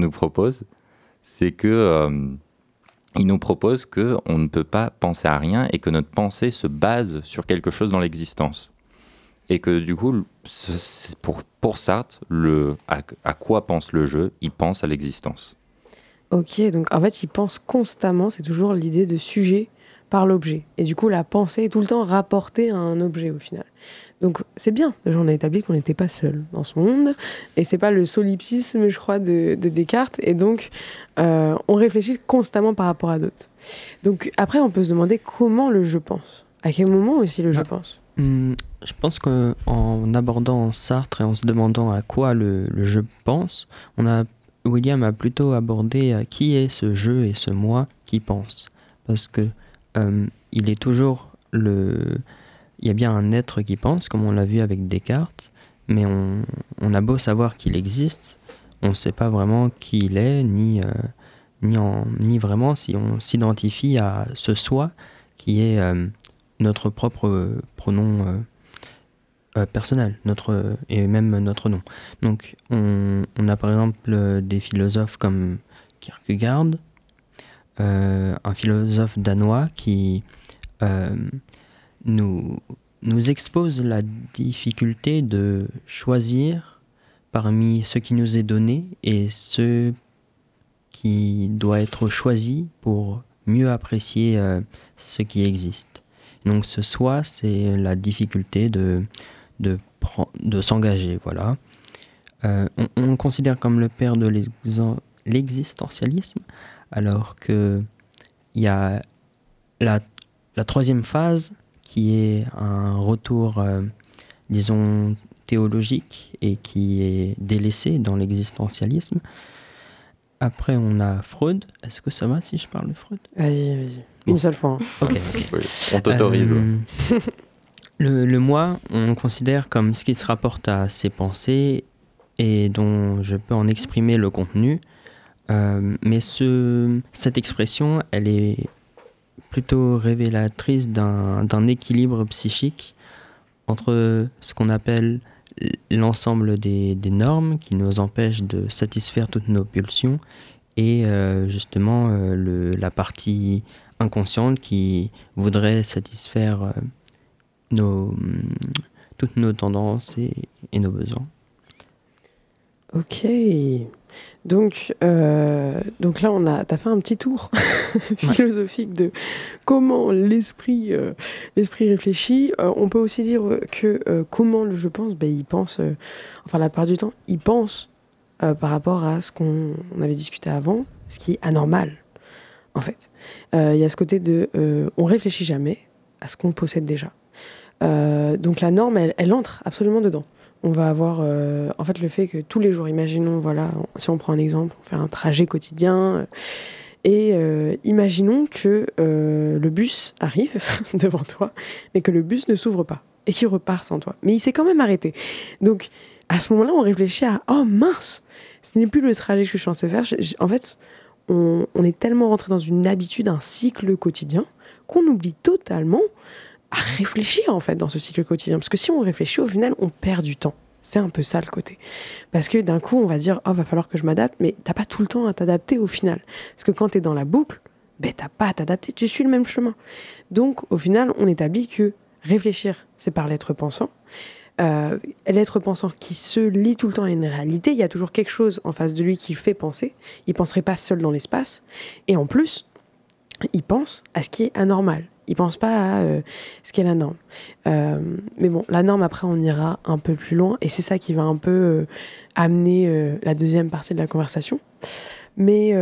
nous propose, c'est que euh, il nous propose que on ne peut pas penser à rien et que notre pensée se base sur quelque chose dans l'existence. Et que du coup, pour, pour Sartre, le, à, à quoi pense le jeu? Il pense à l'existence. Ok, donc en fait, il pense constamment, c'est toujours l'idée de sujet par l'objet. Et du coup, la pensée est tout le temps rapportée à un objet au final. Donc c'est bien, déjà on a établi qu'on n'était pas seul dans ce monde, et c'est pas le solipsisme, je crois, de, Descartes, et donc euh, on réfléchit constamment par rapport à d'autres. Donc après, on peut se demander comment le je pense. À quel moment aussi le je ah, pense? hmm, Je pense qu'en abordant Sartre et en se demandant à quoi le, je pense, on a, William a plutôt abordé à qui est ce je et ce moi qui pense. Parce que euh, il est toujours le il y a bien un être qui pense, comme on l'a vu avec Descartes, mais on, a beau savoir qu'il existe, on ne sait pas vraiment qui il est, ni, euh, ni vraiment si on s'identifie à ce soi qui est euh, notre propre pronom euh, personnel, notre, et même notre nom. Donc on, on a par exemple des philosophes comme Kierkegaard, un philosophe danois qui nous, nous expose la difficulté de choisir parmi ce qui nous est donné et ce qui doit être choisi pour mieux apprécier euh, ce qui existe. Donc ce soi, c'est la difficulté de, de, s'engager. Voilà. Euh, on, on, considère comme le père de l'existentialisme, alors que il y a la, la troisième phase qui est un retour, euh, disons, théologique et qui est délaissé dans l'existentialisme. Après, on a Freud. Est-ce que ça va si je parle de Freud? Vas-y, vas-y. Une seule fois. Hein. ok, on t'autorise. Euh, le, le moi, on considère comme ce qui se rapporte à ses pensées et dont je peux en exprimer le contenu. Euh, mais ce, cette expression, elle est plutôt révélatrice d'un équilibre psychique entre ce qu'on appelle l'ensemble des, des, normes qui nous empêchent de satisfaire toutes nos pulsions et euh, justement euh, le, la partie inconsciente qui voudrait satisfaire euh, nos, toutes nos tendances et, et nos besoins. Ok. Donc, euh, donc là, on a, as fait un petit tour philosophique de comment l'esprit, euh, l'esprit réfléchit. Euh, on peut aussi dire que comment le je pense, ben, il pense, enfin la part du temps, il pense par rapport à ce qu'on avait discuté avant, ce qui est anormal, en fait. Il y a ce côté de, on réfléchit jamais à ce qu'on possède déjà. donc la norme, elle entre absolument dedans on va avoir euh, en fait le fait que tous les jours, imaginons, voilà, si on prend un exemple, on fait un trajet quotidien, euh, et euh, imaginons que le bus arrive devant toi, mais que le bus ne s'ouvre pas et qu'il repart sans toi. Mais il s'est quand même arrêté. Donc à ce moment-là, on réfléchit à oh mince, ce n'est plus le trajet que je suis censé faire. en fait, on, on est tellement rentré dans une habitude, un cycle quotidien, qu'on oublie totalement à réfléchir en fait dans ce cycle quotidien. Parce que si on réfléchit, au final, on perd du temps. C'est un peu ça le côté. Parce que d'un coup, on va dire, oh, va falloir que je m'adapte, mais t'as pas tout le temps à t'adapter au final. Parce que quand tu es dans la boucle, ben t'as pas à t'adapter, tu suis le même chemin. Donc, au final, on établit que réfléchir, c'est par l'être pensant. Euh, l'être pensant qui se lie tout le temps à une réalité, il y a toujours quelque chose en face de lui qui fait penser. Il penserait pas seul dans l'espace. Et en plus, il pense à ce qui est anormal. Ils pensent pas à euh, ce qu'est la norme. Euh, mais bon, la norme, après, on ira un peu plus loin. Et c'est ça qui va un peu euh, amener la deuxième partie de la conversation. Mais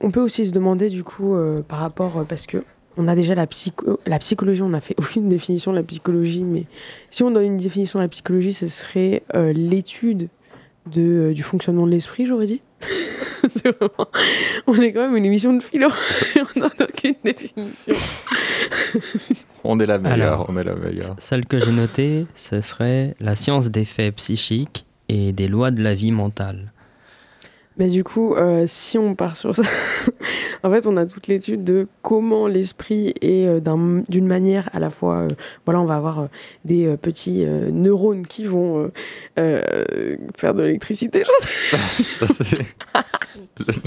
on peut aussi se demander, du coup, par rapport. parce que on a déjà la, psycho la psychologie, on n'a fait aucune définition de la psychologie. Mais si on donne une définition de la psychologie, ce serait l'étude de, du fonctionnement de l'esprit, j'aurais dit. On est quand même une émission de philo. on n'a aucune définition. on est la meilleure, on est la meilleure. Celle que j'ai notée, ce serait la science des faits psychiques et des lois de la vie mentale. Mais du coup, euh, si on part sur ça, en fait, on a toute l'étude de comment l'esprit est euh, d'une manière à la fois. Euh, voilà, on va avoir des petits neurones qui vont faire de l'électricité.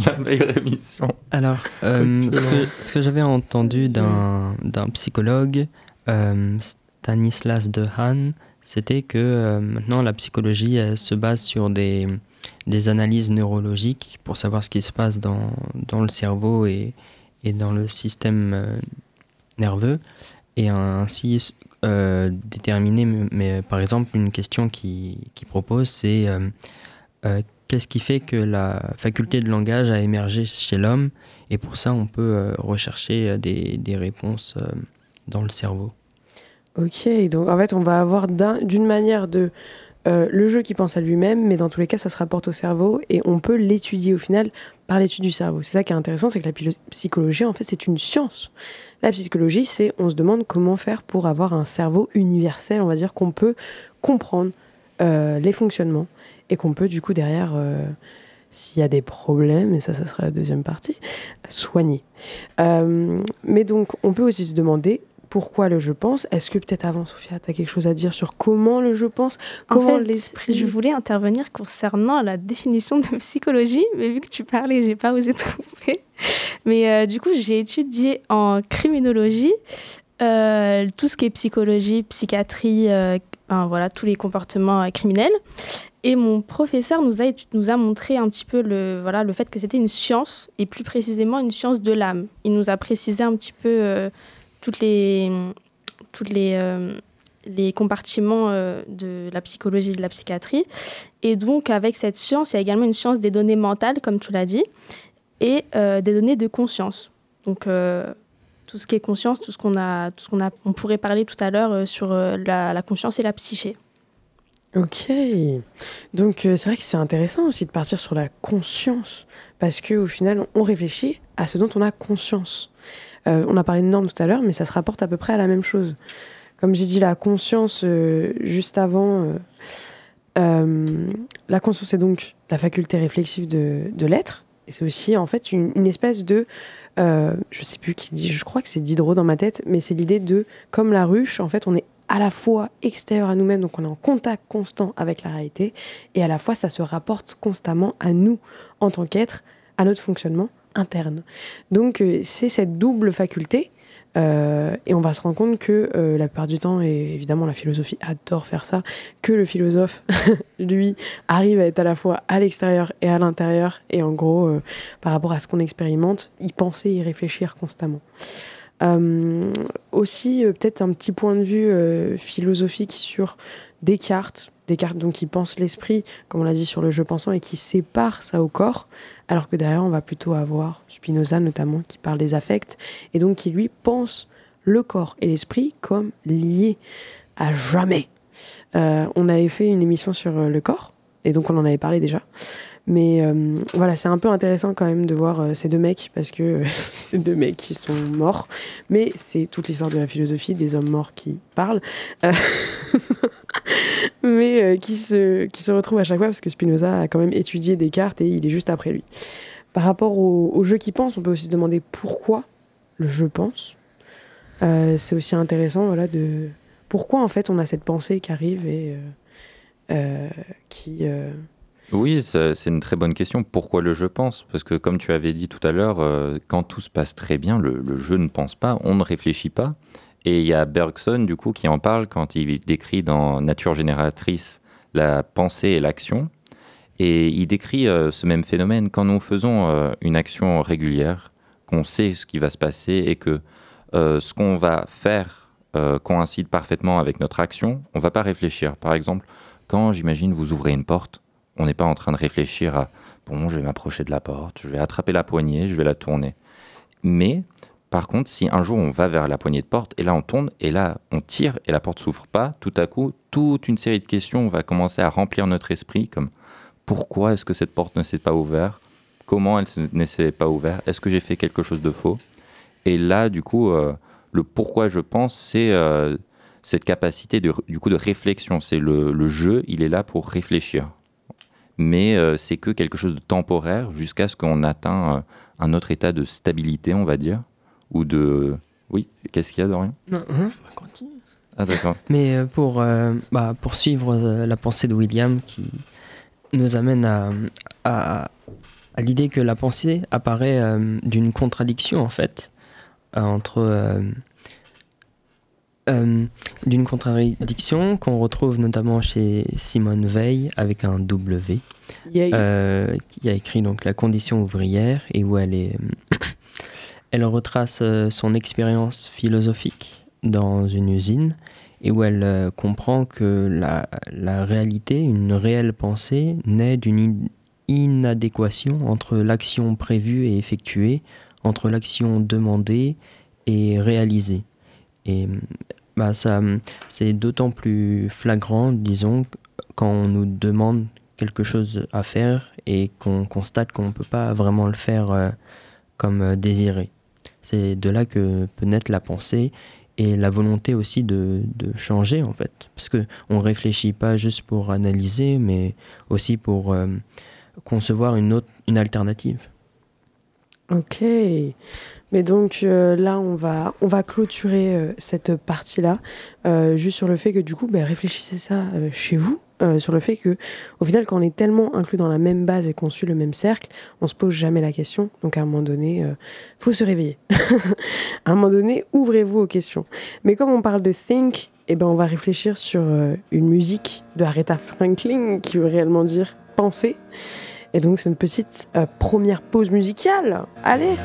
La meilleure émission. Alors, euh, ce que, ce que j'avais entendu d'un psychologue, euh, Stanislas Dehaene, c'était que euh, maintenant la psychologie elle se base sur des, des analyses neurologiques pour savoir ce qui se passe dans, dans le cerveau et, et dans le système euh, nerveux et ainsi euh, déterminer, mais, mais, par exemple une question qui, qui propose c'est euh, euh, qu'est-ce qui fait que la faculté de langage a émergé chez l'homme et pour ça on peut euh, rechercher euh, des, des réponses euh, dans le cerveau. Ok, donc en fait, on va avoir d'un- d'une manière de euh, le jeu qui pense à lui-même, mais dans tous les cas, ça se rapporte au cerveau et on peut l'étudier au final par l'étude du cerveau. C'est ça qui est intéressant, c'est que la psychologie, en fait, c'est une science. La psychologie, c'est on se demande comment faire pour avoir un cerveau universel, on va dire qu'on peut comprendre euh, les fonctionnements et qu'on peut du coup derrière, euh, s'il y a des problèmes, et ça, ça sera la deuxième partie, soigner. Mais donc, on peut aussi se demander pourquoi le je pense. Est-ce que peut-être avant, Sophia, tu as quelque chose à dire sur comment le je pense? En Comment fait, l'esprit. Je voulais intervenir concernant la définition de psychologie, mais vu que tu parlais, j'ai pas osé trouver. Mais euh, du coup, j'ai étudié en criminologie euh, tout ce qui est psychologie, psychiatrie, euh, ben, voilà, tous les comportements criminels. Et mon professeur nous a, nous a montré un petit peu le, voilà, le fait que c'était une science, et plus précisément une science de l'âme. Il nous a précisé un petit peu toutes les, toutes les, euh, les compartiments euh, de la psychologie et de la psychiatrie. Et donc, avec cette science, il y a également une science des données mentales, comme tu l'as dit, et euh, des données de conscience. Donc, tout ce qui est conscience, tout ce qu'on a, tout a, on pourrait parler tout à l'heure sur la, conscience et la psyché. Ok. Donc, c'est vrai que c'est intéressant aussi de partir sur la conscience, parce qu'au final, on réfléchit à ce dont on a conscience. Euh, on a parlé de normes tout à l'heure, mais ça se rapporte à peu près à la même chose. Comme j'ai dit, la conscience euh, juste avant, euh, la conscience est donc la faculté réflexive de, l'être, et c'est aussi en fait une, espèce de, euh, je sais plus qui dit, je crois que c'est Diderot dans ma tête, mais c'est l'idée de, comme la ruche, en fait, on est à la fois extérieur à nous-mêmes, donc on est en contact constant avec la réalité, et à la fois ça se rapporte constamment à nous en tant qu'être, à notre fonctionnement interne. Donc euh, c'est cette double faculté, euh, et on va se rendre compte que euh, la plupart du temps, et évidemment la philosophie adore faire ça, que le philosophe, lui, arrive à être à la fois à l'extérieur et à l'intérieur, et en gros, par rapport à ce qu'on expérimente, y penser, y réfléchir constamment. Aussi, peut-être un petit point de vue philosophique sur Descartes. Descartes, donc, qui pense l'esprit, comme on l'a dit sur le jeu pensant, et qui sépare ça au corps, alors que derrière, on va plutôt avoir Spinoza, notamment, qui parle des affects, et donc qui, lui, pense le corps et l'esprit comme liés à jamais. Euh, on avait fait une émission sur euh, le corps, et donc on en avait parlé déjà. Mais euh, voilà, c'est un peu intéressant quand même de voir euh, ces deux mecs, parce que euh, c'est deux mecs qui sont morts, mais c'est toute l'histoire de la philosophie, des hommes morts qui parlent, Euh, mais qui, se, qui se retrouvent à chaque fois, parce que Spinoza a quand même étudié Descartes et il est juste après lui. Par rapport au, au jeu qui pense, on peut aussi se demander pourquoi le jeu pense. C'est aussi intéressant voilà, de pourquoi en fait on a cette pensée qui arrive et qui... Oui, c'est une très bonne question. Pourquoi le jeu pense? Parce que comme tu avais dit tout à l'heure, euh, quand tout se passe très bien, le, le jeu ne pense pas, on ne réfléchit pas. Et il y a Bergson, du coup, qui en parle quand il décrit dans Nature génératrice la pensée et l'action. Et il décrit euh, ce même phénomène quand nous faisons euh, une action régulière, qu'on sait ce qui va se passer et que ce qu'on va faire coïncide parfaitement avec notre action, on va pas réfléchir. Par exemple, quand j'imagine vous ouvrez une porte, on n'est pas en train de réfléchir à bon, je vais m'approcher de la porte, je vais attraper la poignée, je vais la tourner. Mais par contre, si un jour on va vers la poignée de porte et là on tourne et là on tire et la porte s'ouvre pas, tout à coup, toute une série de questions va commencer à remplir notre esprit comme pourquoi est-ce que cette porte ne s'est pas ouverte? Comment elle ne s'est pas ouverte? Est-ce que j'ai fait quelque chose de faux? Et là, du coup, euh, le pourquoi je pense, c'est euh, cette capacité de, du coup de réflexion. C'est le jeu, il est là pour réfléchir mais euh, c'est que quelque chose de temporaire jusqu'à ce qu'on atteint euh, un autre état de stabilité, on va dire, ou de... Oui, qu'est-ce qu'il y a, Dorian? Non, hein, bah, continue. Ah d'accord. Mais euh, pour euh, bah, poursuivre euh, la pensée de William qui nous amène à, à, à l'idée que la pensée apparaît d'une contradiction en fait entre d'une contradiction qu'on retrouve notamment chez Simone Veil avec un W, qui a écrit donc la condition ouvrière et où elle est, elle retrace son expérience philosophique dans une usine et où elle euh, comprend que la, la, réalité, une réelle pensée, naît d'une inadéquation entre l'action prévue et effectuée, entre l'action demandée et réalisée. Et bah, ça, c'est d'autant plus flagrant, disons, quand on nous demande quelque chose à faire et qu'on constate qu'on ne peut pas vraiment le faire euh, comme euh, désiré. C'est de là que peut naître la pensée et la volonté aussi de, de changer en fait. Parce qu'on ne réfléchit pas juste pour analyser, mais aussi pour euh, concevoir une, autre, une alternative. Ok. Mais donc euh, là, on va, on va clôturer euh, cette partie-là, juste sur le fait que du coup, ben, réfléchissez ça chez vous, euh, sur le fait que, au final, quand on est tellement inclus dans la même base et qu'on suit le même cercle, on se pose jamais la question. Donc, à un moment donné, euh, faut se réveiller. à un moment donné, ouvrez-vous aux questions. Mais comme on parle de think, eh ben, on va réfléchir sur euh, une musique de Aretha Franklin qui veut réellement dire penser. Et donc, c'est une petite première pause musicale. Allez!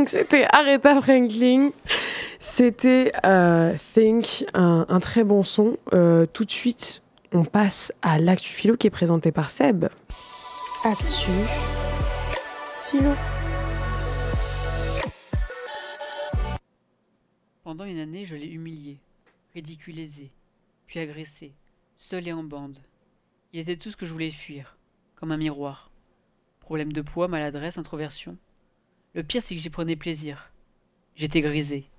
Donc c'était Aretha Franklin. C'était euh, Think, un, très bon son. Euh, tout de suite, on passe à l'actu philo qui est présenté par Seb. Actu philo. Pendant une année, je l'ai humilié, ridiculisé, puis agressé, seul et en bande. Il était tout ce que je voulais fuir, comme un miroir. Problème de poids, maladresse, introversion. Le pire, c'est que j'y prenais plaisir. J'étais grisé.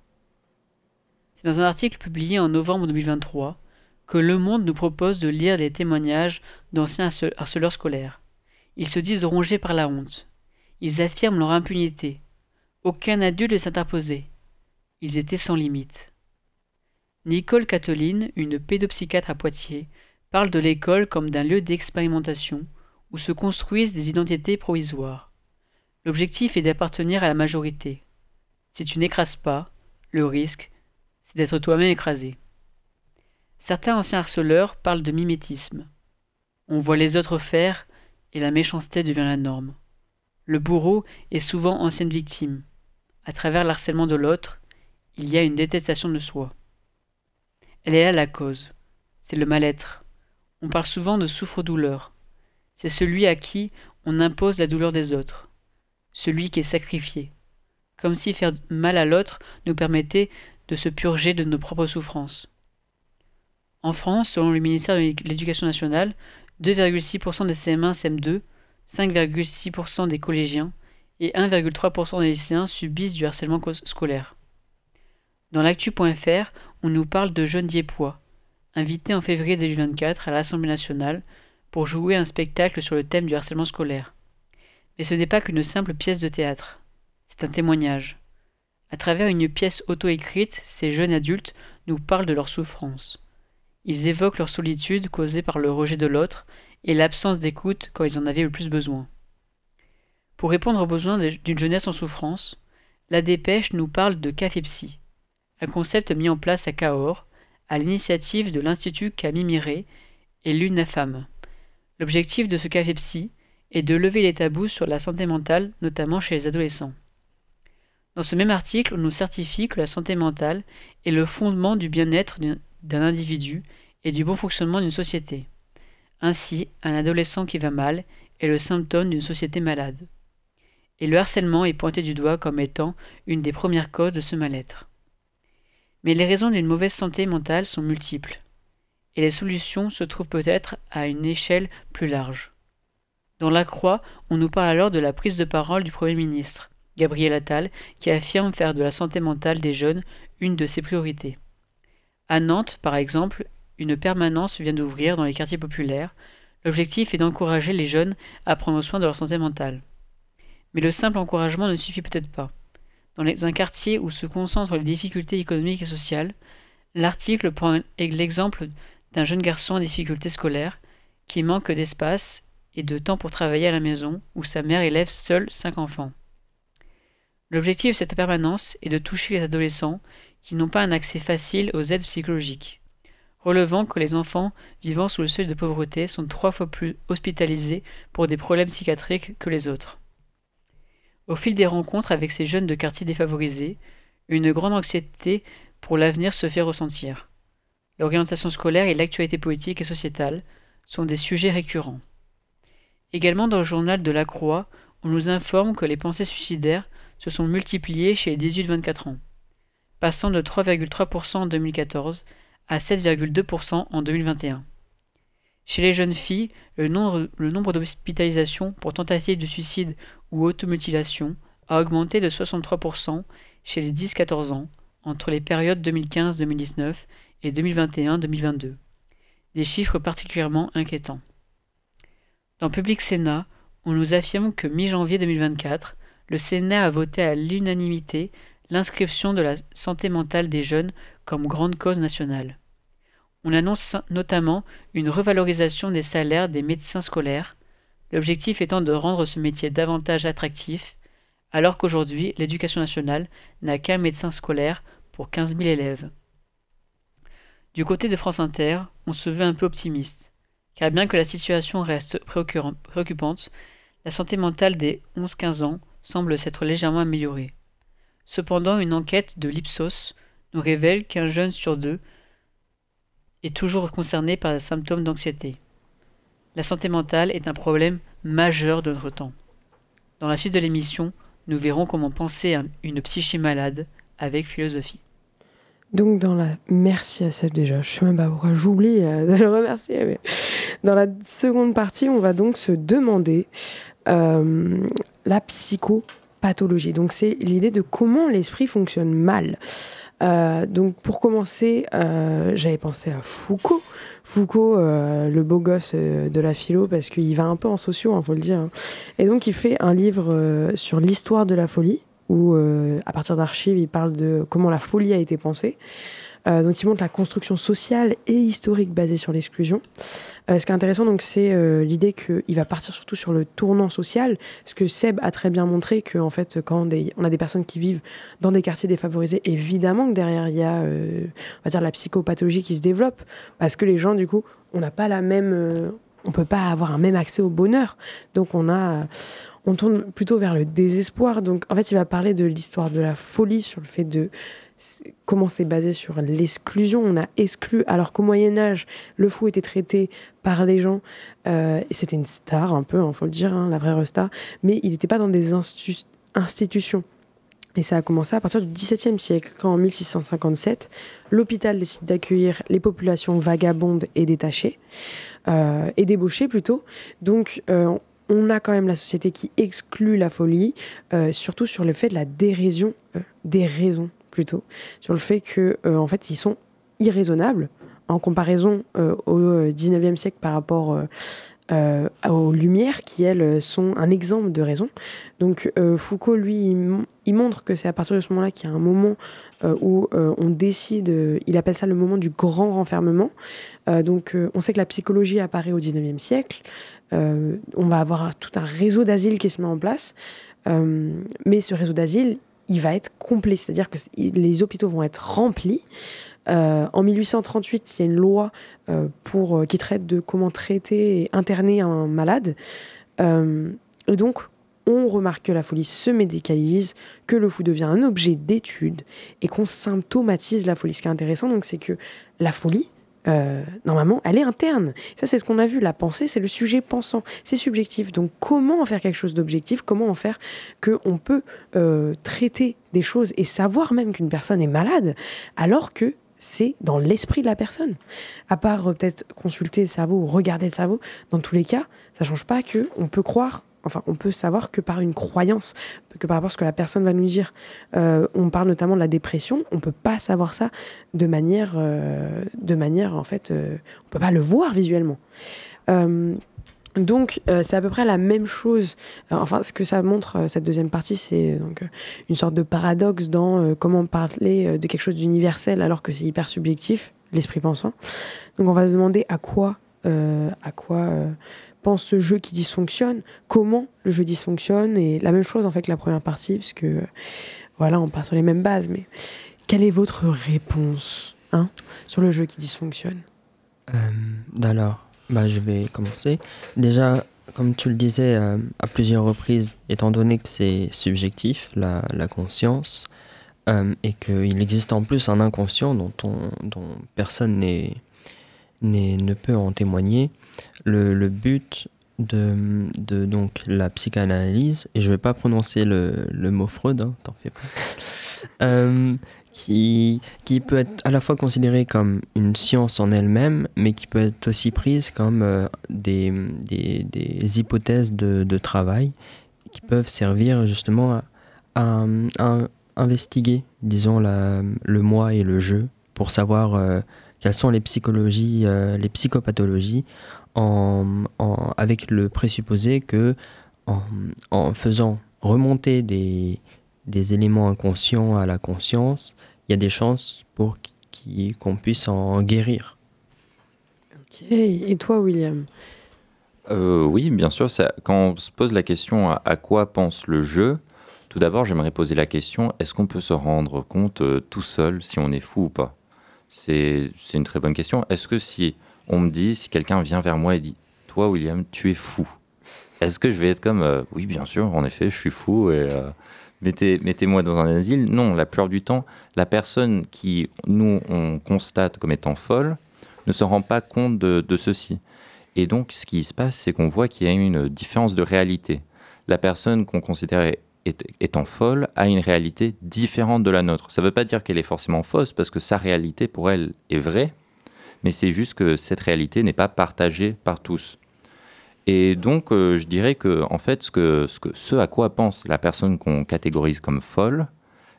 C'est dans un article publié en novembre 2023 que Le Monde nous propose de lire les témoignages d'anciens harceleurs scolaires. Ils se disent rongés par la honte. Ils affirment leur impunité. Aucun adulte ne s'est interposé. Ils étaient sans limite. Nicole Cateline, une pédopsychiatre à Poitiers, parle de l'école comme d'un lieu d'expérimentation où se construisent des identités provisoires. L'objectif est d'appartenir à la majorité. Si tu n'écrases pas, le risque, c'est d'être toi-même écrasé. Certains anciens harceleurs parlent de mimétisme. On voit les autres faire et la méchanceté devient la norme. Le bourreau est souvent ancienne victime. À travers l'harcèlement de l'autre, il y a une détestation de soi. Elle est là la cause. C'est le mal-être. On parle souvent de souffre-douleur. C'est celui à qui on impose la douleur des autres. Celui qui est sacrifié. Comme si faire mal à l'autre nous permettait de se purger de nos propres souffrances. En France, selon le ministère de l'Éducation nationale, 2,6% des CM1, CM2, 5,6% des collégiens et 1,3% des lycéens subissent du harcèlement scolaire. Dans l'actu.fr, on nous parle de jeunes Diepois, invités en février 2024 à l'Assemblée nationale pour jouer un spectacle sur le thème du harcèlement scolaire. Mais ce n'est pas qu'une simple pièce de théâtre, c'est un témoignage. À travers une pièce auto-écrite, ces jeunes adultes nous parlent de leur souffrance. Ils évoquent leur solitude causée par le rejet de l'autre et l'absence d'écoute quand ils en avaient le plus besoin. Pour répondre aux besoins d'une jeunesse en souffrance, la dépêche nous parle de Café Psy, un concept mis en place à Cahors, à l'initiative de l'Institut Camille Miret et l'UNAFAM. L'objectif de ce Café Est de lever les tabous sur la santé mentale, notamment chez les adolescents. Dans ce même article, on nous certifie que la santé mentale est le fondement du bien-être d'un individu et du bon fonctionnement d'une société. Ainsi, un adolescent qui va mal est le symptôme d'une société malade. Et le harcèlement est pointé du doigt comme étant une des premières causes de ce mal-être. Mais les raisons d'une mauvaise santé mentale sont multiples, et les solutions se trouvent peut-être à une échelle plus large. Dans La Croix, on nous parle alors de la prise de parole du Premier ministre, Gabriel Attal, qui affirme faire de la santé mentale des jeunes une de ses priorités. À Nantes, par exemple, une permanence vient d'ouvrir dans les quartiers populaires. L'objectif est d'encourager les jeunes à prendre soin de leur santé mentale. Mais le simple encouragement ne suffit peut-être pas. Dans un quartier où se concentrent les difficultés économiques et sociales, l'article prend l'exemple d'un jeune garçon en difficulté scolaire qui manque d'espace et de temps pour travailler à la maison où sa mère élève seule cinq enfants. L'objectif de cette permanence est de toucher les adolescents qui n'ont pas un accès facile aux aides psychologiques, relevant que les enfants vivant sous le seuil de pauvreté sont trois fois plus hospitalisés pour des problèmes psychiatriques que les autres. Au fil des rencontres avec ces jeunes de quartiers défavorisés, une grande anxiété pour l'avenir se fait ressentir. L'orientation scolaire et l'actualité politique et sociétale sont des sujets récurrents. Également dans le journal de la Croix, on nous informe que les pensées suicidaires se sont multipliées chez les 18-24 ans passant de 3,3% en 2014 à 7,2% en 2021. Chez les jeunes filles, le nombre, d'hospitalisations pour tentative de suicide ou automutilation a augmenté de 63% chez les 10-14 ans entre les périodes 2015-2019 et 2021-2022. Des chiffres particulièrement inquiétants. Dans Public Sénat, on nous affirme que mi-janvier 2024, le Sénat a voté à l'unanimité l'inscription de la santé mentale des jeunes comme grande cause nationale. On annonce notamment une revalorisation des salaires des médecins scolaires, l'objectif étant de rendre ce métier davantage attractif, alors qu'aujourd'hui l'éducation nationale n'a qu'un médecin scolaire pour 15 000 élèves. Du côté de France Inter, on se veut un peu optimiste, car bien que la situation reste préoccupante, la santé mentale des 11-15 ans semble s'être légèrement améliorée. Cependant, une enquête de l'Ipsos nous révèle qu'un jeune sur deux est toujours concerné par des symptômes d'anxiété. La santé mentale est un problème majeur de notre temps. Dans la suite de l'émission, nous verrons comment penser une psyché malade avec philosophie. Donc dans la merci à Seb déjà, je sais même pas pourquoi j'oublie euh, de le remercier. Mais... Dans la seconde partie, on va donc se demander euh, la psycho pathologie. Donc c'est l'idée de comment l'esprit fonctionne mal. Euh, donc pour commencer, j'avais pensé à Foucault. Foucault, le beau gosse de la philo, parce qu'il va un peu en sociaux, il hein, faut le dire. Hein. Et donc il fait un livre sur l'histoire de la folie, où à partir d'archives, il parle de comment la folie a été pensée. Euh, donc, il montre la construction sociale et historique basée sur l'exclusion. Euh, ce qui est intéressant, donc, c'est euh, l'idée qu'il va partir surtout sur le tournant social. Ce que Seb a très bien montré, que en fait, quand on a des personnes qui vivent dans des quartiers défavorisés, évidemment que derrière il y a, on va dire, la psychopathologie qui se développe, parce que les gens, du coup, on n'a pas la même, on peut pas avoir un même accès au bonheur. Donc, on a on tourne plutôt vers le désespoir. Donc, en fait, il va parler de l'histoire de la folie sur le fait de comment c'est basé sur l'exclusion. On a exclu, alors qu'au Moyen Âge, le fou était traité par les gens, euh, et c'était une star un peu, il hein, faut le dire, hein, la vraie star, mais il n'était pas dans des institutions. Et ça a commencé à partir du XVIIe siècle, quand en 1657, l'hôpital décide d'accueillir les populations vagabondes et détachées, euh, et débauchées plutôt. Donc, euh, on a quand même la société qui exclut la folie, euh, surtout sur le fait de la dérision, des raisons plutôt, sur le fait que en fait ils sont irraisonnables en comparaison au XIXe siècle par rapport euh, aux Lumières, qui elles sont un exemple de raison. Donc euh, Foucault, lui, il, montre que c'est à partir de ce moment-là qu'il y a un moment euh, où on décide, il appelle ça le moment du grand renfermement. donc on sait que la psychologie apparaît au 19e siècle. On va avoir tout un réseau d'asile qui se met en place. mais ce réseau d'asile, il va être complet, c'est-à-dire que les hôpitaux vont être remplis. Euh, en 1838, il y a une loi euh, euh, qui traite de comment traiter et interner un malade. et donc, on remarque que la folie se médicalise, que le fou devient un objet d'étude et qu'on symptomatise la folie. Ce qui est intéressant, c'est que la folie, normalement, elle est interne. Ça, c'est ce qu'on a vu. La pensée, c'est le sujet pensant. C'est subjectif. Donc, comment en faire quelque chose d'objectif? Comment en faire qu'on peut traiter des choses et savoir même qu'une personne est malade alors que c'est dans l'esprit de la personne? À part euh, peut-être consulter le cerveau ou regarder le cerveau, dans tous les cas, ça change pas que on peut croire, enfin on peut savoir que par une croyance, que par rapport à ce que la personne va nous dire. Euh, on parle notamment de la dépression, on peut pas savoir ça de manière, euh, de manière en fait, on peut pas le voir visuellement. Donc euh, c'est à peu près la même chose. Euh, enfin, ce que ça montre euh, cette deuxième partie, c'est donc une sorte de paradoxe dans comment parler de quelque chose d'universel alors que c'est hyper subjectif, l'esprit pensant. Donc on va se demander à quoi, à quoi pense ce jeu qui dysfonctionne, comment le jeu dysfonctionne, et la même chose en fait que la première partie, puisque voilà, on part sur les mêmes bases. Mais quelle est votre réponse hein, sur le jeu qui dysfonctionne? Alors bah, Je vais commencer. Déjà, comme tu le disais euh, à plusieurs reprises, étant donné que c'est subjectif, la, conscience, euh, et qu'il existe en plus un inconscient dont, on, dont personne ne peut en témoigner, le, but de, donc, la psychanalyse, et je ne vais pas prononcer le, mot Freud, hein, t'en fais pas, euh, qui, peut être à la fois considérée comme une science en elle-même, mais qui peut être aussi prise comme euh, des, hypothèses de, travail qui peuvent servir justement à, investiguer, disons, le moi et le jeu pour savoir euh, quelles sont les psychologies, les psychopathologies, en, en, avec le présupposé que en, en faisant remonter des, des éléments inconscients à la conscience, il y a des chances pour qu'on puisse en guérir. Ok, et toi William? Euh, Oui, bien sûr, ça, quand on se pose la question à, quoi pense le jeu, tout d'abord j'aimerais poser la question, est-ce qu'on peut se rendre compte euh, tout seul si on est fou ou pas? C'est une très bonne question. Est-ce que si on me dit, si quelqu'un vient vers moi et dit, toi William, tu es fou, est-ce que je vais être comme, euh, oui bien sûr, en effet, je suis fou et mettez-moi dans un asile. Non, la plupart du temps, la personne qui, nous, on constate comme étant folle, ne se rend pas compte de, ceci. Et donc, ce qui se passe, c'est qu'on voit qu'il y a une différence de réalité. La personne qu'on considère étant folle a une réalité différente de la nôtre. Ça ne veut pas dire qu'elle est forcément fausse, parce que sa réalité, pour elle, est vraie, mais c'est juste que cette réalité n'est pas partagée par tous. Et donc, euh, je dirais que, en fait, ce, que, ce, que, ce à quoi pense la personne qu'on catégorise comme folle,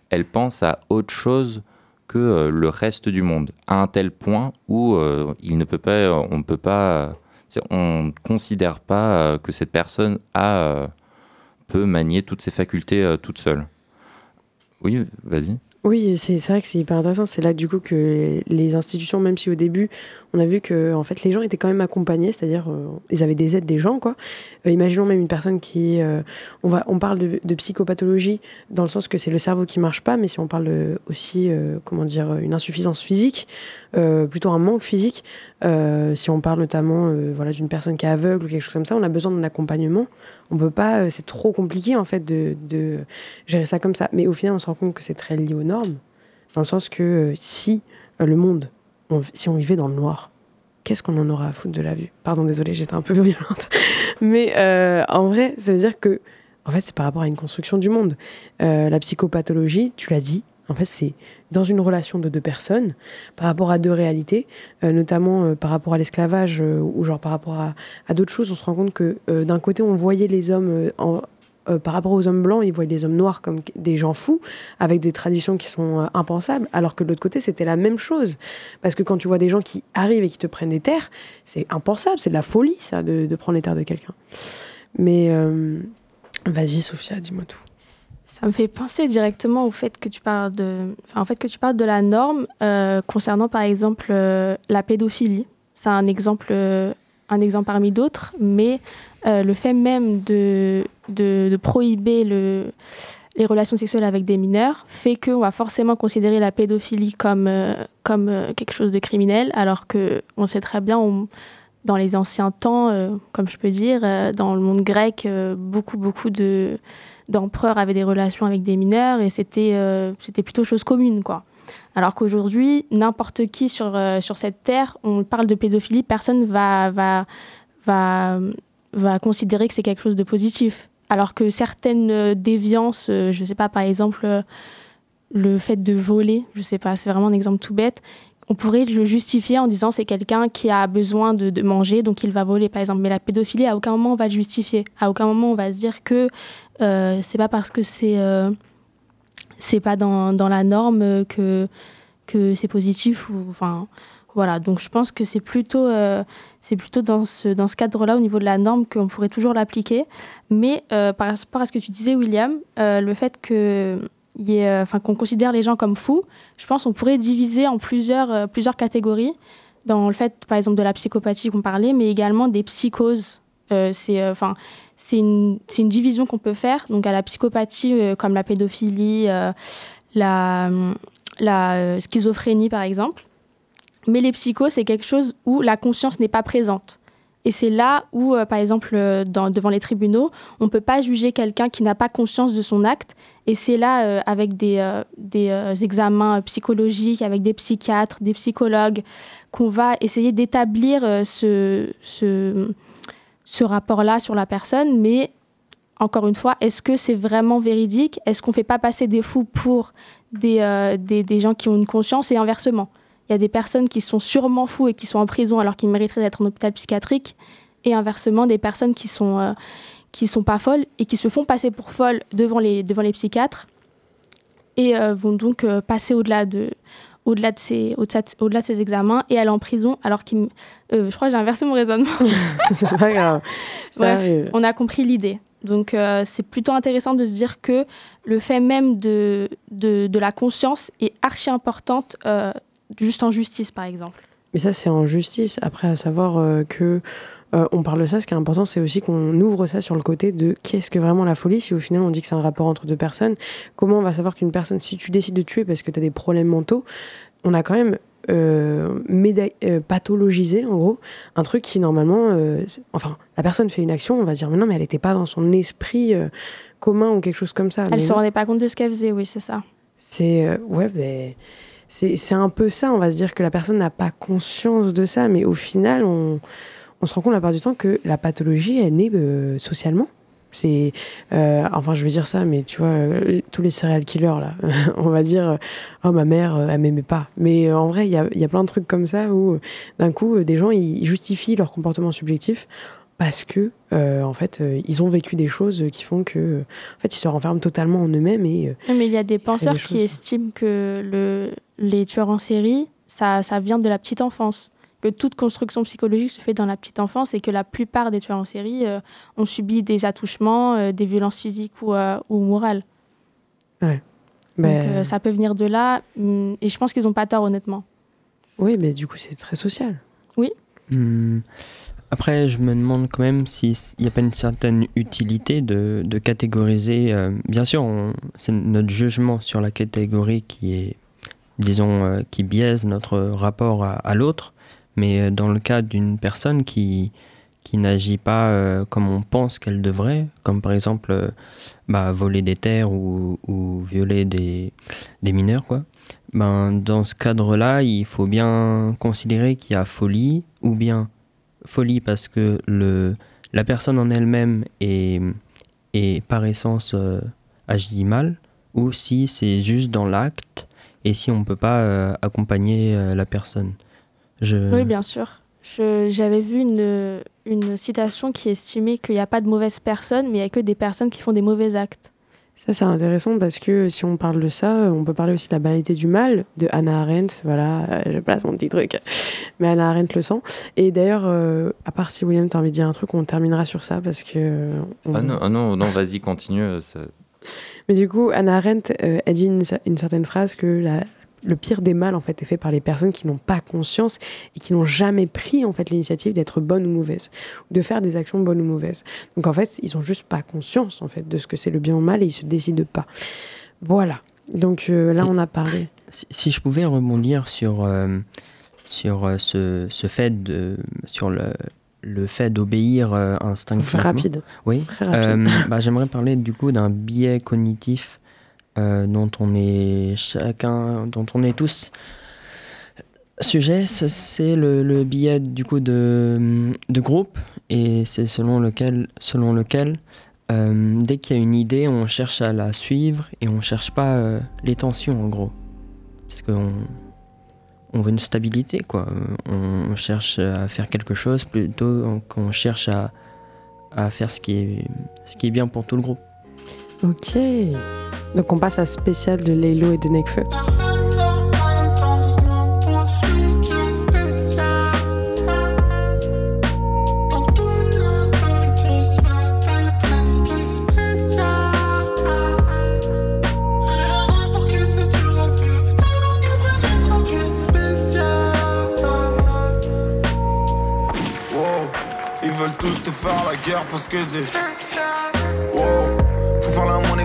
elle pense à autre chose que euh, le reste du monde, à un tel point où euh, il ne peut pas, on ne peut pas, on considère pas que cette personne a, peut manier toutes ses facultés toute seule. Oui, vas-y. Oui, c'est vrai que c'est hyper intéressant. C'est là du coup que les institutions, même si au début on a vu que en fait les gens étaient quand même accompagnés, c'est-à-dire euh, ils avaient des aides des gens quoi. Euh, imaginons même une personne qui, euh, on va, on parle de, psychopathologie dans le sens que c'est le cerveau qui marche pas, mais si on parle aussi comment dire une insuffisance physique, plutôt un manque physique, si on parle notamment voilà d'une personne qui est aveugle ou quelque chose comme ça, on a besoin d'un accompagnement. On peut pas, c'est trop compliqué en fait de, de gérer ça comme ça. Mais au final on se rend compte que c'est très lié aux normes Dans le sens que si le monde, si on vivait dans le noir, qu'est-ce qu'on en aura à foutre de la vue? Pardon, désolé, j'étais un peu violente. Mais en vrai, ça veut dire que, en fait, c'est par rapport à une construction du monde. la psychopathologie, tu l'as dit, en fait, c'est dans une relation de deux personnes, par rapport à deux réalités, euh, notamment euh, par rapport à l'esclavage euh, ou genre par rapport à, d'autres choses. On se rend compte que d'un côté, on voyait les hommes par rapport aux hommes blancs, ils voyaient les hommes noirs comme des gens fous, avec des traditions qui sont impensables, alors que de l'autre côté, c'était la même chose. Parce que quand tu vois des gens qui arrivent et qui te prennent des terres, c'est impensable, c'est de la folie, ça, de, prendre les terres de quelqu'un. Mais vas-y, Sophia, dis-moi tout. Ça me fait penser directement au fait que tu parles de, en fait que tu parles de la norme euh, concernant par exemple euh, la pédophilie. C'est un exemple, euh, un exemple parmi d'autres, mais le fait même de, de, prohiber le, les relations sexuelles avec des mineurs fait qu'on va forcément considérer la pédophilie comme, comme quelque chose de criminel, alors que on sait très bien, dans les anciens temps, comme je peux dire, dans le monde grec, beaucoup beaucoup de d'empereurs avaient des relations avec des mineurs et c'était euh, c'était plutôt chose commune quoi. Alors qu'aujourd'hui, n'importe qui sur, euh, sur cette terre, on parle de pédophilie, personne va va va va considérer que c'est quelque chose de positif. Alors que certaines déviances, euh, je sais pas par exemple le fait de voler, je sais pas, c'est vraiment un exemple tout bête, on pourrait le justifier en disant c'est quelqu'un qui a besoin de, manger, donc il va voler, par exemple. Mais la pédophilie, à aucun moment on va le justifier. À aucun moment on va se dire que euh, c'est pas parce que c'est euh, pas dans, dans, la norme que que c'est positif ou enfin voilà donc je pense que c'est plutôt euh, c'est plutôt dans ce dans ce cadre-là au niveau de la norme qu'on pourrait toujours l'appliquer. Mais par rapport à ce que tu disais William le fait que enfin qu'on considère les gens comme fous je pense qu'on pourrait diviser en plusieurs plusieurs catégories. Dans le fait par exemple de la psychopathie qu'on parlait mais également des psychoses. C'est enfin une, une, division qu'on peut faire. Donc à la psychopathie euh, comme la pédophilie, euh, la, la euh, schizophrénie par exemple. Mais les psychos, c'est quelque chose où la conscience n'est pas présente. Et c'est là où, par exemple, dans, devant les tribunaux, on ne peut pas juger quelqu'un qui n'a pas conscience de son acte. Et c'est là, avec des, examens psychologiques, avec des psychiatres, des psychologues, qu'on va essayer d'établir ce, rapport-là sur la personne, mais encore une fois, est-ce que c'est vraiment véridique? Est-ce qu'on ne fait pas passer des fous pour euh, des, gens qui ont une conscience et inversement? Il y a des personnes qui sont sûrement fous et qui sont en prison alors qu'ils mériteraient d'être en hôpital psychiatrique, et inversement, des personnes qui sont, euh, qui sont pas folles et qui se font passer pour folles devant les, devant les psychiatres et euh, vont donc passer au-delà de, au-delà de ses au-delà de ses examens et aller en prison alors qu'il euh, je crois que j'ai inversé mon raisonnement. C'est pas grave. Bref, on a compris l'idée. Donc euh, c'est plutôt intéressant de se dire que le fait même de de, de la conscience est archi importante euh, juste en justice par exemple mais ça c'est en justice après à savoir que euh, on parle de ça, ce qui est important, c'est aussi qu'on ouvre ça sur le côté de qu'est-ce que vraiment la folie, si au final on dit que c'est un rapport entre deux personnes, comment on va savoir qu'une personne, si tu décides de tuer parce que tu as des problèmes mentaux, on a quand même euh, euh, pathologisé, en gros, un truc qui normalement, euh, enfin, la personne fait une action, on va dire, mais non, mais elle n'était pas dans son esprit commun ou quelque chose comme ça. Elle ne se rendait pas compte de ce qu'elle faisait, oui, c'est ça. C'est, ouais, ben c'est un peu ça, on va se dire que la personne n'a pas conscience de ça, mais au final, on, on se rend compte la part du temps que la pathologie est née euh, socialement. C'est, euh, enfin, je veux dire ça, mais tu vois, euh, tous les serial killers là, on va dire, oh ma mère, elle m'aimait pas. Mais en vrai, il y a, y a, plein de trucs comme ça où, d'un coup, des gens ils justifient leur comportement subjectif parce que, en fait, ils ont vécu des choses qui font que, en fait, ils se renferment totalement en eux-mêmes et. mais il y a des penseurs qui estiment que le, les tueurs en série, ça, ça vient de la petite enfance que toute construction psychologique se fait dans la petite enfance et que la plupart des tueurs en série euh, ont subi des attouchements, euh, des violences physiques ou, euh, ou morales. Ouais. Donc ça peut venir de là mm, et je pense qu'ils n'ont pas tort honnêtement. Oui, mais du coup c'est très social. Oui. Hmm. Après, je me demande quand même s'il n'y a pas une certaine utilité de, catégoriser. bien sûr, c'est notre jugement sur la catégorie qui est, disons, qui biaise notre rapport à, l'autre. Mais euh, dans le cas d'une personne qui, qui n'agit pas euh, comme on pense qu'elle devrait, comme par exemple euh, bah, voler des terres ou, ou violer des, des, mineurs, quoi, ben, dans ce cadre-là, il faut bien considérer qu'il y a folie, ou bien folie parce que le, la personne en elle-même est, est par essence euh, agit mal, ou si c'est juste dans l'acte et si on ne peut pas euh, accompagner euh, la personne. Je... Oui, bien sûr. J'avais vu une, une citation qui estimait qu'il n'y a pas de mauvaises personnes, mais il n'y a que des personnes qui font des mauvais actes. Ça, c'est intéressant parce que si on parle de ça, on peut parler aussi de la banalité du mal de Hannah Arendt. Voilà, euh, je place mon petit truc. Mais Hannah Arendt le sent. Et d'ailleurs, euh, à part si William, t'as envie de dire un truc, on terminera sur ça parce que. euh, on- Ah non, ah non, non vas-y, continue. euh, ça- Mais du coup, Hannah Arendt, euh, elle dit une, une certaine phrase que la- le pire des mal, en fait, est fait par les personnes qui n'ont pas conscience et qui n'ont jamais pris, en fait, l'initiative d'être bonnes ou mauvaises, ou de faire des actions bonnes ou mauvaises. Donc, en fait, ils ont juste pas conscience, en fait, de ce que c'est le bien ou le mal et ils se décident pas. Voilà. Donc euh, là, on a parlé. Si, si je pouvais rebondir sur, euh, sur euh, ce, ce fait de, sur le, le fait d'obéir instinctivement. rapide. Oui. Très rapide. Bah, J'aimerais parler du coup d'un biais cognitif dont on est chacun, dont on est tous sujet. C'est le, le biais du coup de, de groupe et c'est selon lequel, selon lequel euh, dès qu'il y a une idée, on cherche à la suivre et on cherche pas euh, les tensions en gros, parce qu'on on veut une stabilité quoi. On cherche à faire quelque chose plutôt qu'on cherche à à faire ce qui est, ce qui est bien pour tout le groupe. Ok. Donc on passe à spécial de Laylo et de Nekfeu. Wow, ils veulent tous te faire la guerre parce que des.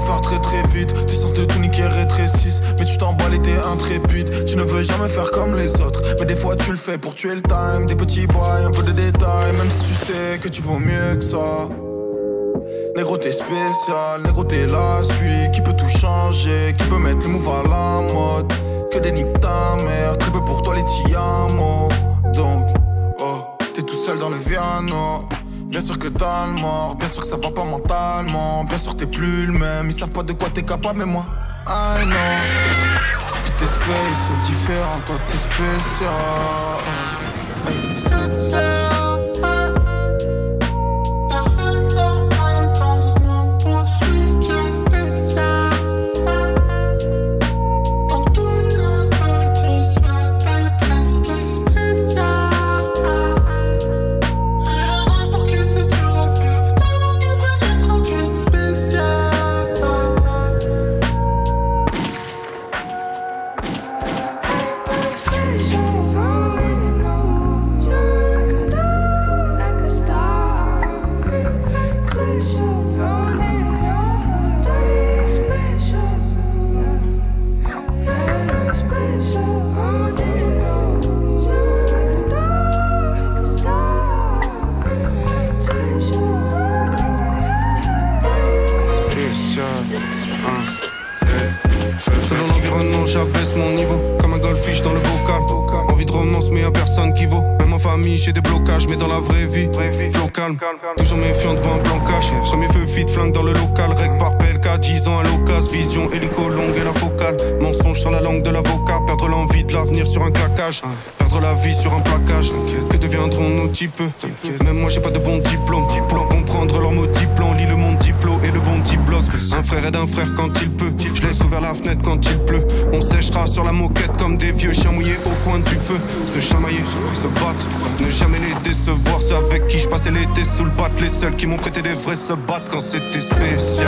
Faire très très vite. Tes sens de tout niquer rétrécissent. Mais tu t'emballes et t'es intrépide. Tu ne veux jamais faire comme les autres. Mais des fois tu le fais pour tuer le time. Des petits boys, un peu de détails. Même si tu sais que tu vaux mieux que ça. Négro t'es spécial, négro t'es la suite Qui peut tout changer, qui peut mettre le move à la mode? Que des niques ta mère, très peu pour toi les tiamos Donc, oh, t'es tout seul dans le Viano Bien sûr que t'as le mort, bien sûr que ça va pas mentalement Bien sûr t'es plus le même, ils savent pas de quoi t'es capable mais moi I know Que t'es space, t'es différent, toi t'es spécial. Types Même moi, j'ai pas de bon diplôme. Pour comprendre leur mots plan, lis le monde diplôme et le bon diplos. Un frère aide un frère quand il peut. Je laisse ouvert la fenêtre quand il pleut. On séchera sur la moquette comme des vieux chiens mouillés au coin du feu. Se chamailler, se battre, ne jamais les décevoir. Ceux avec qui je passais l'été sous le bat. Les seuls qui m'ont prêté des vrais se battent quand c'était spécial.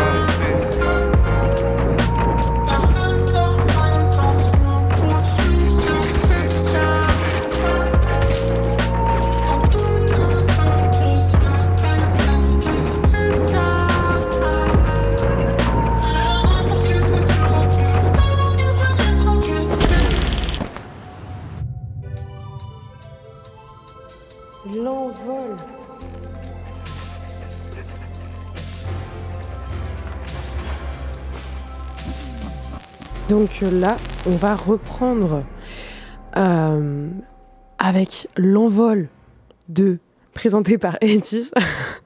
Donc là, on va reprendre euh, avec l'envol de présenté par Etis.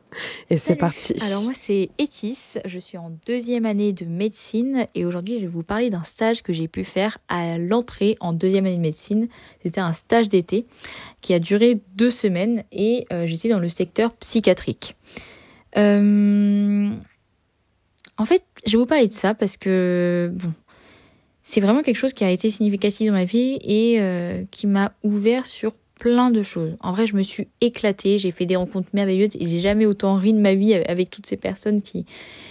et c'est parti. Alors moi c'est Etis, je suis en deuxième année de médecine et aujourd'hui je vais vous parler d'un stage que j'ai pu faire à l'entrée en deuxième année de médecine. C'était un stage d'été qui a duré deux semaines et euh, j'étais dans le secteur psychiatrique. Euh, en fait, je vais vous parler de ça parce que bon, c'est vraiment quelque chose qui a été significatif dans ma vie et euh, qui m'a ouvert sur plein de choses. En vrai, je me suis éclatée, j'ai fait des rencontres merveilleuses et j'ai jamais autant ri de ma vie avec toutes ces personnes qui,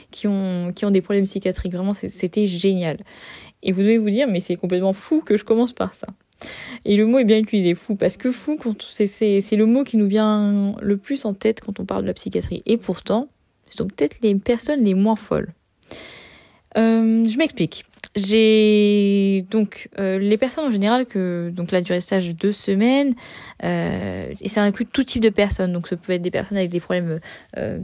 qui, ont, qui ont des problèmes psychiatriques. Vraiment, c'était génial. Et vous devez vous dire, mais c'est complètement fou que je commence par ça. Et le mot est bien utilisé, fou, parce que fou, c'est le mot qui nous vient le plus en tête quand on parle de la psychiatrie. Et pourtant, ce sont peut-être les personnes les moins folles. Euh, je m'explique. J'ai donc euh, les personnes en général que donc la durée de stage de deux semaines euh, et ça inclut tout type de personnes. Donc ça peut être des personnes avec des problèmes euh,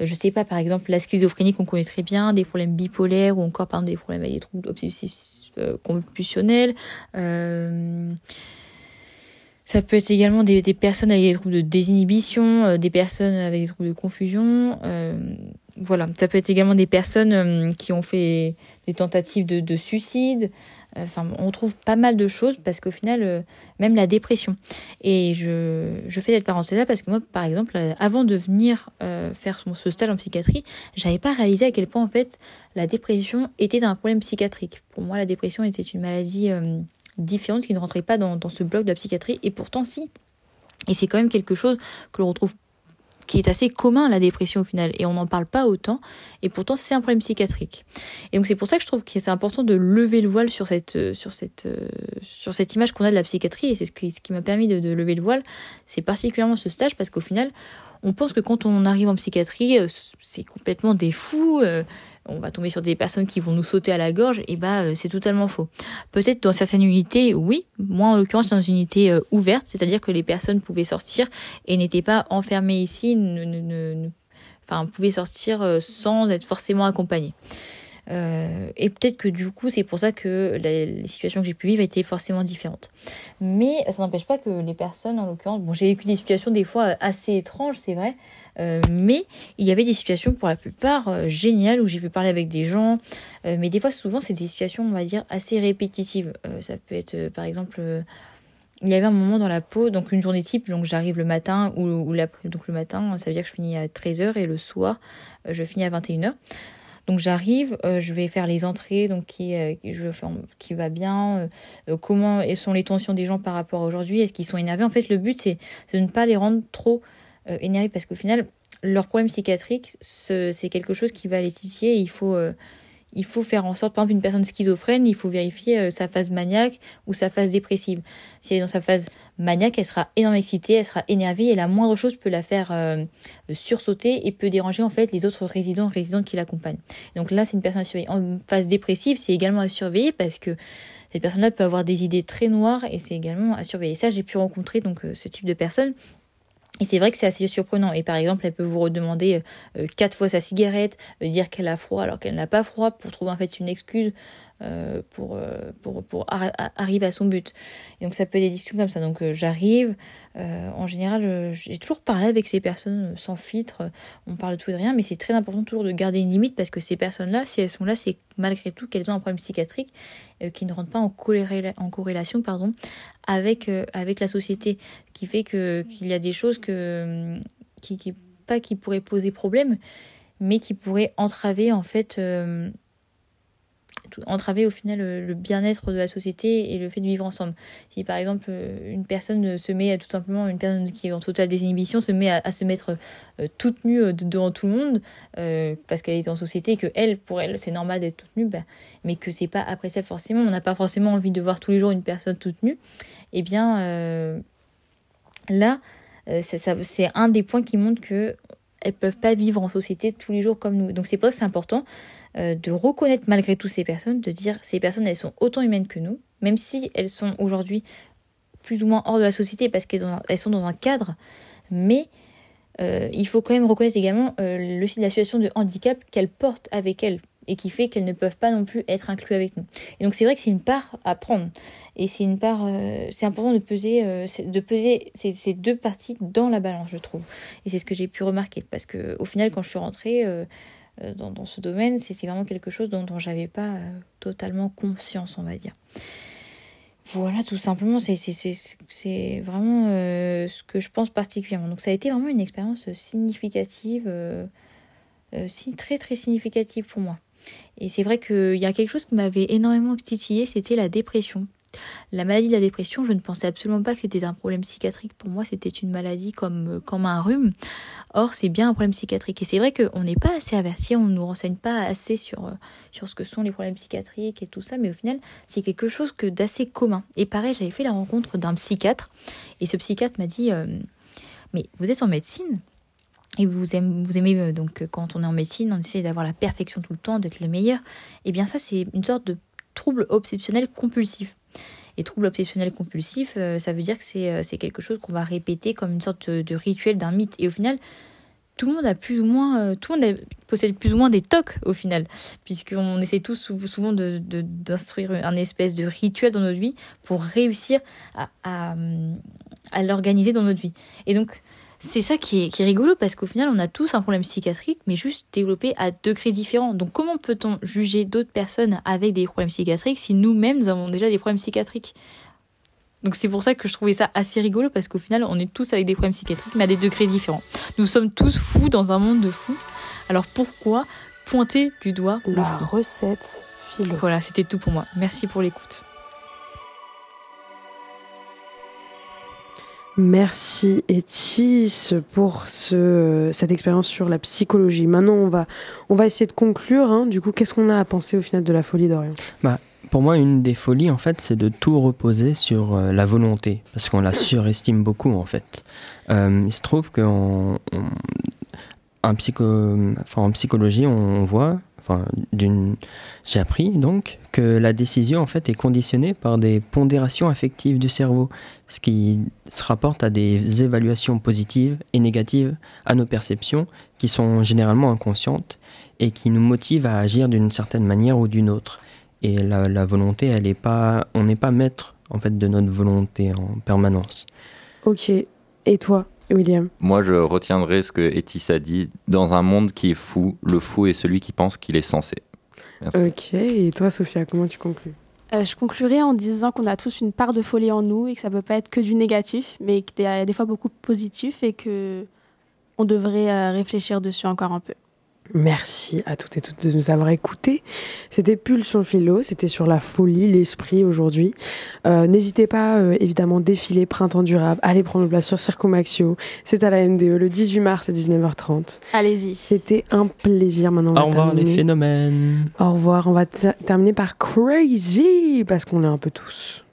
je sais pas par exemple la schizophrénie qu'on connaît très bien des problèmes bipolaires ou encore par exemple des problèmes avec des troubles obsessifs euh, compulsionnels euh, ça peut être également des, personnes avec des troubles de désinhibition, des personnes avec des troubles de confusion, euh, voilà, ça peut être également des personnes euh, qui ont fait des tentatives de, de suicide. Euh, enfin, on trouve pas mal de choses parce qu'au final, euh, même la dépression. Et je, je fais cette parenthèse-là parce que moi, par exemple, avant de venir faire ce stage en psychiatrie, j'avais pas réalisé à quel point en fait la dépression était un problème psychiatrique. Pour moi, la dépression était une maladie différente qui ne rentrait pas dans, ce bloc de la psychiatrie. Et pourtant, si. Et c'est quand même quelque chose que l'on retrouve qui est assez commun la dépression au final. Et on n'en parle pas autant. Et pourtant c'est un problème psychiatrique. Et donc c'est pour ça que je trouve que c'est important de lever le voile sur cette euh, sur cette euh, sur cette image qu'on a de la psychiatrie. Et c'est ce qui, ce qui m'a permis de, de lever le voile. C'est particulièrement ce stage parce qu'au final on pense que quand on arrive en psychiatrie euh, c'est complètement des fous on va tomber sur des personnes qui vont nous sauter à la gorge, et bah euh, c'est totalement faux. Peut-être dans certaines unités, oui. Moi en l'occurrence dans une unité euh, ouverte, c'est-à-dire que les personnes pouvaient sortir et n'étaient pas enfermées ici, ne, ne, ne, enfin pouvaient sortir euh, sans être forcément accompagnées. Euh, et peut-être que du coup, c'est pour ça que les situations que j'ai pu vivre étaient forcément différentes. Mais ça n'empêche pas que les personnes, en l'occurrence, bon, j'ai vécu des situations des fois assez étranges, c'est vrai, mais il y avait des situations pour la plupart euh, géniales où j'ai pu parler avec des gens. Euh, mais des fois, souvent, c'est des situations, on va dire, assez répétitives. ça peut être, par exemple, il y avait un moment dans la peau, donc une journée type, donc j'arrive le matin ou, ou donc le matin, ça veut dire que je finis à 13h et le soir, je finis à 21h. Donc j'arrive, je vais faire les entrées, donc qui, qui va bien, comment sont les tensions des gens par rapport à aujourd'hui, est-ce qu'ils sont énervés? En fait, le but c'est de ne pas les rendre trop euh, énervés parce qu'au final, leur problème psychiatrique, c'est quelque chose qui va les titiller. il faut, euh, il faut faire en sorte, par exemple, une personne schizophrène, il faut vérifier euh, sa phase maniaque ou sa phase dépressive. Si elle est dans sa phase maniaque, elle sera énormément excitée, elle sera énervée et la moindre chose peut la faire sursauter et peut déranger en fait les autres résidents résidentes qui l'accompagnent. Donc là, c'est une personne à surveiller. En phase dépressive, c'est également à surveiller parce que cette personne-là peut avoir des idées très noires et c'est également à surveiller. Ça, j'ai pu rencontrer donc ce type de personne et c'est vrai que c'est assez surprenant. Et par exemple, elle peut vous redemander euh, quatre fois sa cigarette, euh, dire qu'elle a froid alors qu'elle n'a pas froid, pour trouver en fait une excuse euh, pour, euh, pour, pour arriver à son but. Donc ça peut être des discussions comme ça. Donc euh, j'arrive, en général, j'ai toujours parlé avec ces personnes sans filtre, on parle de tout et de rien, mais c'est très important toujours de garder une limite parce que ces personnes-là, si elles sont là, c'est malgré tout qu'elles ont un problème psychiatrique qui ne rentre pas en, en corrélation pardon, avec, avec la société, qui fait que qu'il y a des choses que, qui, qui, pas qui pourraient poser problème, mais qui pourraient entraver en fait entraver au final le, bien-être de la société et le fait de vivre ensemble. Si par exemple euh, une personne se met tout simplement, une personne qui est en totale désinhibition se met à, se mettre euh, toute nue euh, devant tout le monde parce qu'elle est en société que elle pour elle c'est normal d'être toute nue, bah, mais que c'est pas appréciable forcément, on n'a pas forcément envie de voir tous les jours une personne toute nue, et eh bien là c'est un des points qui montre que elles peuvent pas vivre en société tous les jours comme nous. Donc c'est pour ça que c'est important euh, de reconnaître malgré tout ces personnes, de dire ces personnes elles sont autant humaines que nous, même si elles sont aujourd'hui plus ou moins hors de la société parce qu'elles elles sont dans un cadre, mais euh, il faut quand même reconnaître également euh, la situation de handicap qu'elles portent avec elles. et qui fait qu'elles ne peuvent pas non plus être incluses avec nous. Et donc c'est vrai que c'est une part à prendre et c'est une part, euh, c'est important de peser, de peser ces, ces, deux parties dans la balance, je trouve. Et c'est ce que j'ai pu remarquer parce que au final, quand je suis rentrée dans, dans, ce domaine, c'était vraiment quelque chose dont, dont j'avais pas totalement conscience, on va dire. Voilà, tout simplement, c'est vraiment euh, ce que je pense particulièrement. Donc ça a été vraiment une expérience significative, euh, euh, très très significative pour moi. Et c'est vrai qu'il y a quelque chose qui m'avait énormément titillé, c'était la dépression. La maladie de la dépression, je ne pensais absolument pas que c'était un problème psychiatrique. Pour moi, c'était une maladie comme, comme un rhume. Or, c'est bien un problème psychiatrique. Et c'est vrai qu'on n'est pas assez averti, on ne nous renseigne pas assez sur, sur ce que sont les problèmes psychiatriques et tout ça, mais au final, c'est quelque chose que d'assez commun. Et pareil, j'avais fait la rencontre d'un psychiatre, et ce psychiatre m'a dit, euh, mais vous êtes en médecine? Et vous aimez, euh, donc quand on est en médecine, on essaie d'avoir la perfection tout le temps, d'être les meilleurs. Et eh bien ça, c'est une sorte de trouble obsessionnel compulsif. Et trouble obsessionnel compulsif, euh, ça veut dire que c'est, euh, c'est quelque chose qu'on va répéter comme une sorte de, rituel d'un mythe. Et au final, tout le monde a plus ou moins, euh, tout le monde possède plus ou moins des tocs au final, puisqu'on essaie tous souvent de, d'instruire un espèce de rituel dans notre vie pour réussir à, à, à l'organiser dans notre vie. Et donc, c'est ça qui est, qui est rigolo parce qu'au final, on a tous un problème psychiatrique, mais juste développé à degrés différents. Donc, comment peut-on juger d'autres personnes avec des problèmes psychiatriques si nous-mêmes nous avons déjà des problèmes psychiatriques? Donc c'est pour ça que je trouvais ça assez rigolo parce qu'au final on est tous avec des problèmes psychiatriques mais à des degrés différents. Nous sommes tous fous dans un monde de fous. Alors pourquoi pointer du doigt la recette philo Voilà, c'était tout pour moi. Merci pour l'écoute. Merci Etis pour ce, cette expérience sur la psychologie. Maintenant, on va, on va essayer de conclure. Hein. Du coup, qu'est-ce qu'on a à penser au final de la folie d'Orient bah, Pour moi, une des folies, en fait, c'est de tout reposer sur euh, la volonté, parce qu'on la surestime beaucoup, en fait. Euh, il se trouve qu'en en psychologie, on voit j'ai appris donc que la décision en fait est conditionnée par des pondérations affectives du cerveau, ce qui se rapporte à des évaluations positives et négatives à nos perceptions qui sont généralement inconscientes et qui nous motivent à agir d'une certaine manière ou d'une autre. Et la, la volonté, elle est pas, on n'est pas maître en fait de notre volonté en permanence. Ok. Et toi, William Moi, je retiendrai ce que Etis a dit. Dans un monde qui est fou, le fou est celui qui pense qu'il est censé. Merci. Ok. Et toi, Sophia, comment tu conclus? Euh, je conclurai en disant qu'on a tous une part de folie en nous et que ça ne peut pas être que du négatif, mais qu'il y a des fois beaucoup de positif et que on devrait euh, réfléchir dessus encore un peu. Merci à toutes et toutes de nous avoir écoutés. C'était Pulsion Philo, c'était sur la folie, l'esprit aujourd'hui. Euh, N'hésitez pas, euh, évidemment, défiler Printemps durable, allez prendre place sur Circomaxio. C'est à la MDE le 18 mars à 19h30. Allez-y. C'était un plaisir maintenant. Au revoir les phénomènes. Au revoir, on va terminer par Crazy, parce qu'on est un peu tous.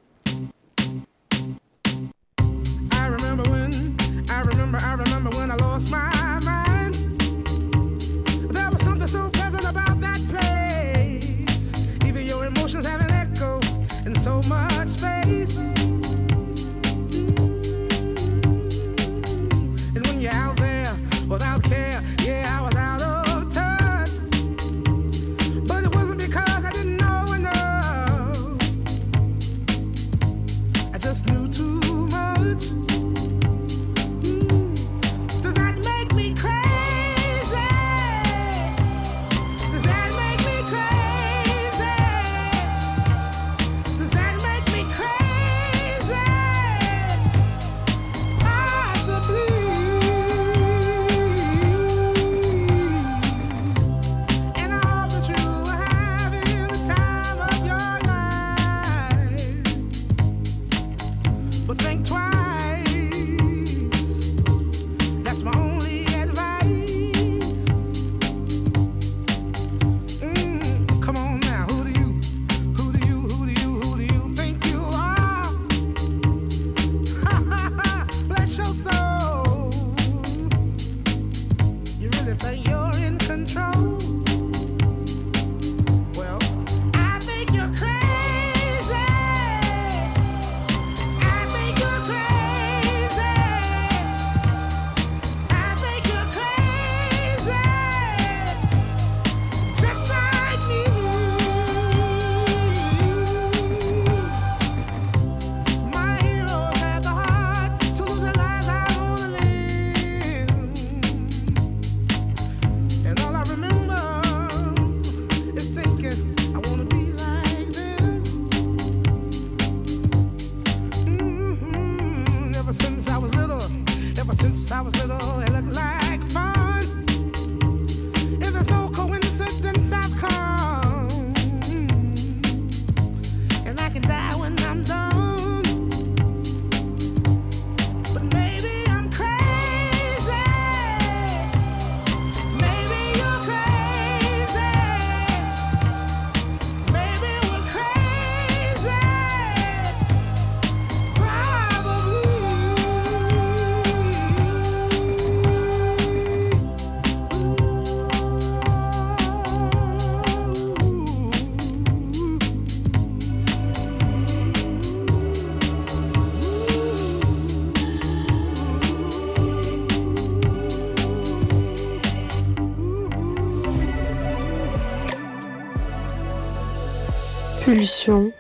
Pulsion.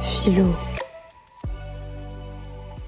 Philo.